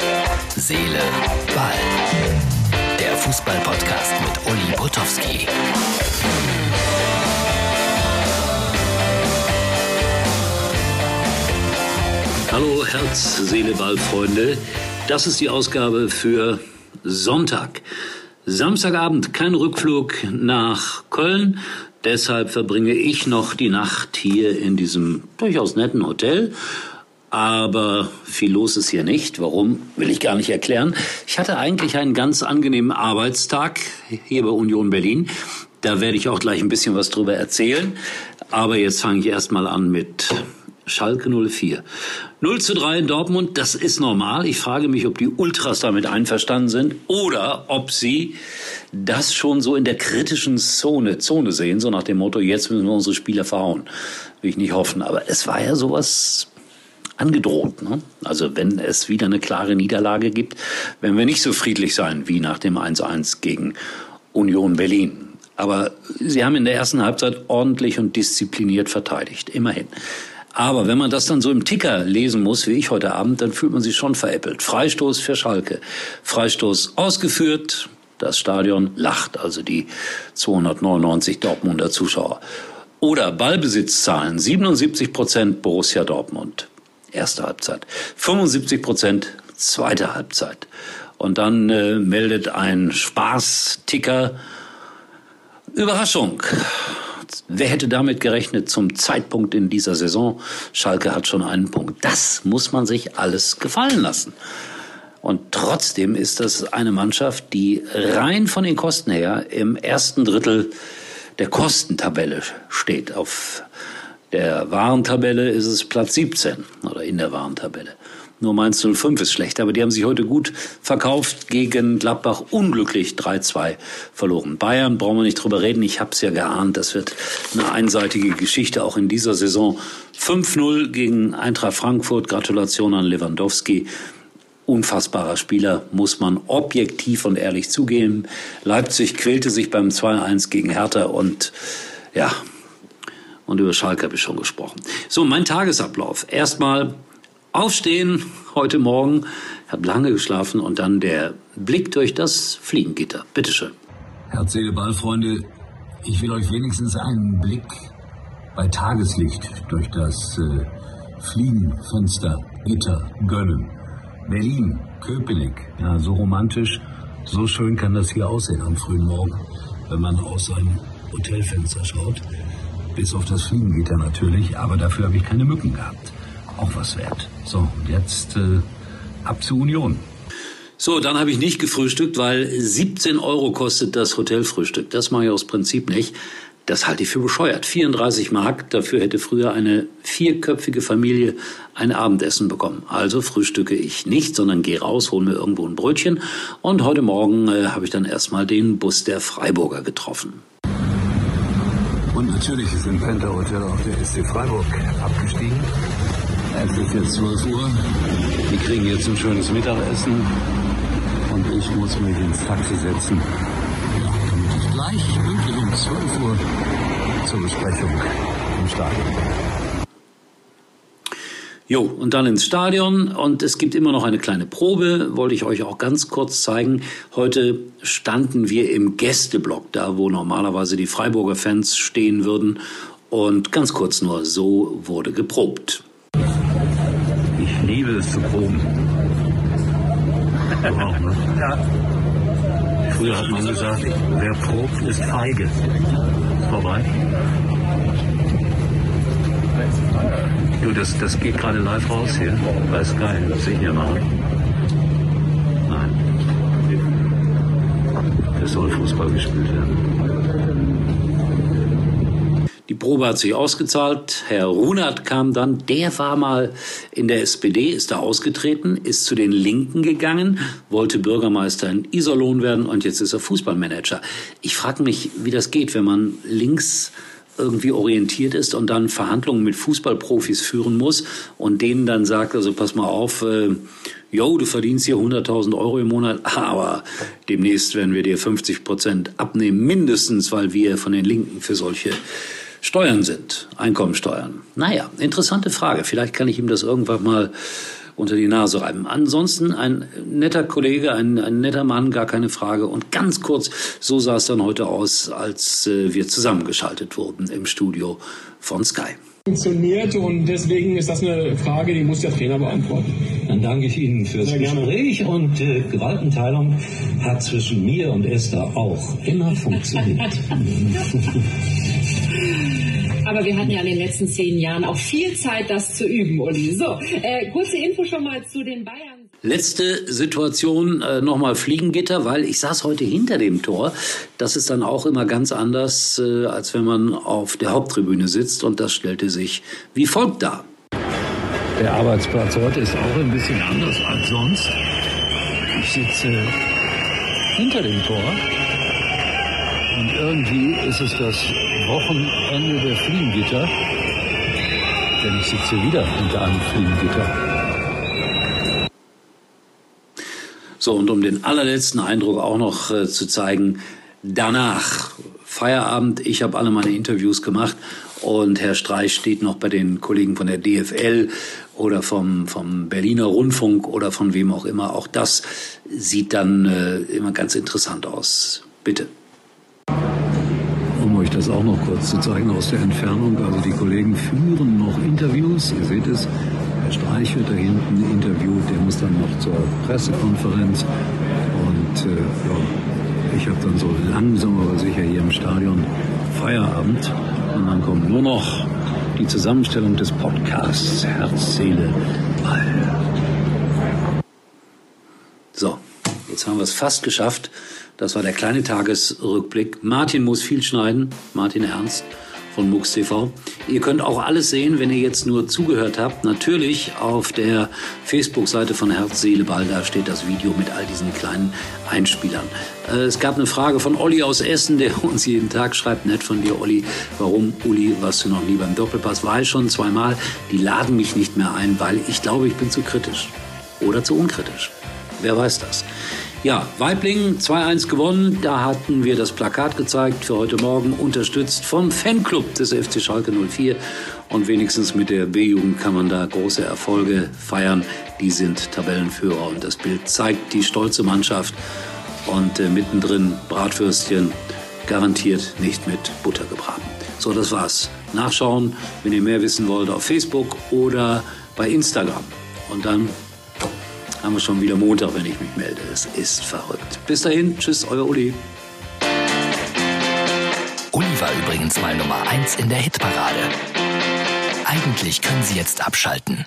Herz, Seele, Ball. Der Fußball-Podcast mit Uli Potowski. Hallo Herz, Seele, Ball, Freunde. Das ist die Ausgabe für Sonntag. Samstagabend kein Rückflug nach Köln. Deshalb verbringe ich noch die Nacht hier in diesem durchaus netten Hotel. Aber viel los ist hier nicht. Warum, will ich gar nicht erklären. Ich hatte eigentlich einen ganz angenehmen Arbeitstag hier bei Union Berlin. Da werde ich auch gleich ein bisschen was drüber erzählen. Aber jetzt fange ich erstmal an mit Schalke 04. 0 zu 3 in Dortmund, das ist normal. Ich frage mich, ob die Ultras damit einverstanden sind oder ob sie das schon so in der kritischen Zone, Zone sehen, so nach dem Motto, jetzt müssen wir unsere Spieler verhauen. Will ich nicht hoffen. Aber es war ja sowas angedroht. Ne? Also wenn es wieder eine klare Niederlage gibt, werden wir nicht so friedlich sein wie nach dem 1-1 gegen Union Berlin. Aber sie haben in der ersten Halbzeit ordentlich und diszipliniert verteidigt, immerhin. Aber wenn man das dann so im Ticker lesen muss, wie ich heute Abend, dann fühlt man sich schon veräppelt. Freistoß für Schalke. Freistoß ausgeführt. Das Stadion lacht, also die 299 Dortmunder Zuschauer. Oder Ballbesitzzahlen. 77 Prozent Borussia Dortmund. Erste Halbzeit. 75 Prozent zweite Halbzeit. Und dann äh, meldet ein Spaß-Ticker Überraschung. Wer hätte damit gerechnet zum Zeitpunkt in dieser Saison? Schalke hat schon einen Punkt. Das muss man sich alles gefallen lassen. Und trotzdem ist das eine Mannschaft, die rein von den Kosten her im ersten Drittel der Kostentabelle steht. Auf der Warentabelle ist es Platz 17 oder in der Warentabelle. Nur Mainz 05 ist schlecht, aber die haben sich heute gut verkauft gegen Gladbach. Unglücklich 3-2 verloren. Bayern brauchen wir nicht drüber reden. Ich habe es ja geahnt. Das wird eine einseitige Geschichte auch in dieser Saison. 5-0 gegen Eintracht Frankfurt. Gratulation an Lewandowski. Unfassbarer Spieler, muss man objektiv und ehrlich zugeben. Leipzig quälte sich beim 2-1 gegen Hertha und ja, und über Schalke habe ich schon gesprochen. So, mein Tagesablauf. Erstmal Aufstehen heute Morgen, habe lange geschlafen und dann der Blick durch das Fliegengitter. Bitteschön. Herz, Seele, Ball, Freunde, ich will euch wenigstens einen Blick bei Tageslicht durch das äh, Fliegenfenstergitter gönnen. Berlin, Köpenick, ja, so romantisch, so schön kann das hier aussehen am frühen Morgen, wenn man aus seinem Hotelfenster schaut. Bis auf das Fliegengitter natürlich, aber dafür habe ich keine Mücken gehabt auch was wert. So, und jetzt äh, ab zur Union. So, dann habe ich nicht gefrühstückt, weil 17 Euro kostet das Hotelfrühstück. Das mache ich aus Prinzip nicht. Das halte ich für bescheuert. 34 Mark, dafür hätte früher eine vierköpfige Familie ein Abendessen bekommen. Also frühstücke ich nicht, sondern gehe raus, hole mir irgendwo ein Brötchen. Und heute Morgen äh, habe ich dann erstmal den Bus der Freiburger getroffen. Natürlich ist im Penta Hotel auch der SC Freiburg abgestiegen. Es ist jetzt 12 Uhr. Wir kriegen jetzt ein schönes Mittagessen. Und ich muss mich ins Taxi setzen. Damit ich gleich pünktlich um 12 Uhr zur Besprechung im Stadion Jo, und dann ins Stadion und es gibt immer noch eine kleine Probe, wollte ich euch auch ganz kurz zeigen. Heute standen wir im Gästeblock, da wo normalerweise die Freiburger Fans stehen würden. Und ganz kurz nur, so wurde geprobt liebe es zu proben. Wow, ne? ja. Früher hat man gesagt, wer probt, ist feige. Ist vorbei. Du, das, das geht gerade live raus hier Sky. Das sehe ich ja mal. Nein. Es soll Fußball gespielt werden. Die Probe hat sich ausgezahlt. Herr Runert kam dann. Der war mal in der SPD, ist da ausgetreten, ist zu den Linken gegangen, wollte Bürgermeister in Iserlohn werden und jetzt ist er Fußballmanager. Ich frage mich, wie das geht, wenn man links irgendwie orientiert ist und dann Verhandlungen mit Fußballprofis führen muss und denen dann sagt, also pass mal auf, äh, yo, du verdienst hier 100.000 Euro im Monat, aber demnächst werden wir dir 50 Prozent abnehmen, mindestens, weil wir von den Linken für solche Steuern sind, Einkommensteuern. Naja, interessante Frage. Vielleicht kann ich ihm das irgendwann mal unter die Nase reiben. Ansonsten ein netter Kollege, ein, ein netter Mann, gar keine Frage. Und ganz kurz, so sah es dann heute aus, als äh, wir zusammengeschaltet wurden im Studio von Sky funktioniert und deswegen ist das eine Frage, die muss der Trainer beantworten. Dann danke ich Ihnen fürs Sehr Gespräch gerne. und äh, Gewaltenteilung hat zwischen mir und Esther auch immer funktioniert. Aber wir hatten ja in den letzten zehn Jahren auch viel Zeit, das zu üben, Uli. So, äh, kurze Info schon mal zu den Bayern. Letzte Situation äh, nochmal Fliegengitter, weil ich saß heute hinter dem Tor. Das ist dann auch immer ganz anders, äh, als wenn man auf der Haupttribüne sitzt. Und das stellte sich wie folgt dar. Der Arbeitsplatz heute ist auch ein bisschen anders als sonst. Ich sitze hinter dem Tor. Und irgendwie ist es das Wochenende der Fliegengitter. Denn ich sitze wieder hinter einem Fliegengitter. So, und um den allerletzten Eindruck auch noch äh, zu zeigen, danach Feierabend, ich habe alle meine Interviews gemacht und Herr Streich steht noch bei den Kollegen von der DFL oder vom, vom Berliner Rundfunk oder von wem auch immer. Auch das sieht dann äh, immer ganz interessant aus. Bitte. Das auch noch kurz zu zeigen aus der Entfernung. Also die Kollegen führen noch Interviews. Ihr seht es, Herr Streich wird da hinten interviewt, der muss dann noch zur Pressekonferenz. Und äh, ja, ich habe dann so langsam aber sicher hier im Stadion Feierabend. Und dann kommt nur noch die Zusammenstellung des Podcasts Herz, Seele, Ball. So, jetzt haben wir es fast geschafft. Das war der kleine Tagesrückblick. Martin muss viel schneiden. Martin Ernst von MUX TV. Ihr könnt auch alles sehen, wenn ihr jetzt nur zugehört habt. Natürlich auf der Facebook-Seite von Herz, Seele, Ball, da steht das Video mit all diesen kleinen Einspielern. Äh, es gab eine Frage von Olli aus Essen, der uns jeden Tag schreibt, nett von dir, Olli, warum, Uli, warst du noch nie beim Doppelpass? War ich schon zweimal. Die laden mich nicht mehr ein, weil ich glaube, ich bin zu kritisch. Oder zu unkritisch. Wer weiß das? Ja, Weibling 2-1 gewonnen. Da hatten wir das Plakat gezeigt für heute Morgen, unterstützt vom Fanclub des FC Schalke 04. Und wenigstens mit der B-Jugend kann man da große Erfolge feiern. Die sind Tabellenführer und das Bild zeigt die stolze Mannschaft. Und äh, mittendrin Bratwürstchen, garantiert nicht mit Butter gebraten. So, das war's. Nachschauen, wenn ihr mehr wissen wollt, auf Facebook oder bei Instagram. Und dann haben wir schon wieder Montag, wenn ich mich melde. Es ist verrückt. Bis dahin, tschüss, euer Uli. Uli war übrigens mal Nummer 1 in der Hitparade. Eigentlich können Sie jetzt abschalten.